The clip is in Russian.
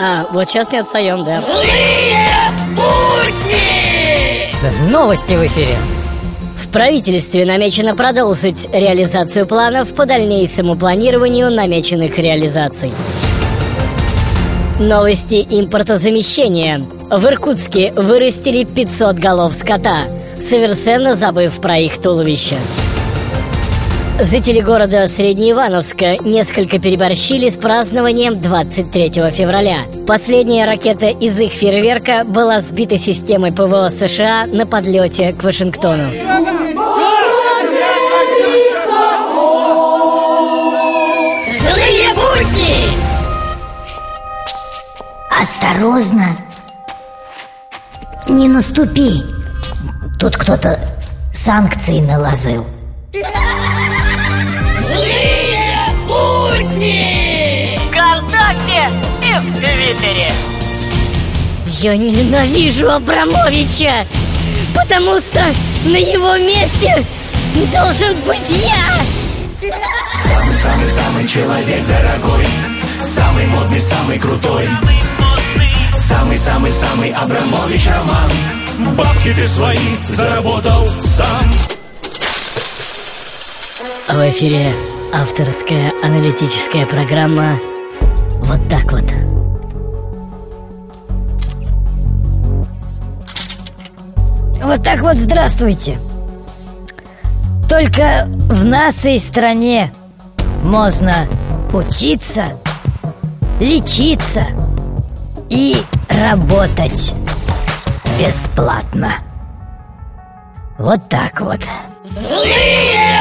А, вот сейчас не отстаем, да. Злые будни! Новости в эфире. В правительстве намечено продолжить реализацию планов по дальнейшему планированию намеченных реализаций. Новости импортозамещения. В Иркутске вырастили 500 голов скота, совершенно забыв про их туловище. Жители города Среднеивановска несколько переборщили с празднованием 23 февраля. Последняя ракета из их фейерверка была сбита системой ПВО США на подлете к Вашингтону. Злые будни! Осторожно! Не наступи! Тут кто-то санкции наложил. Злые будни! ВКонтакте и в Твиттере. Я ненавижу Абрамовича, потому что на его месте должен быть я. Самый-самый человек дорогой Самый модный, самый крутой Самый-самый-самый Абрамович Роман Бабки ты свои заработал сам В эфире авторская аналитическая программа «Вот так вот». Вот так вот здравствуйте. Только в нашей стране можно учиться, лечиться и работать бесплатно. Вот так вот. Злые!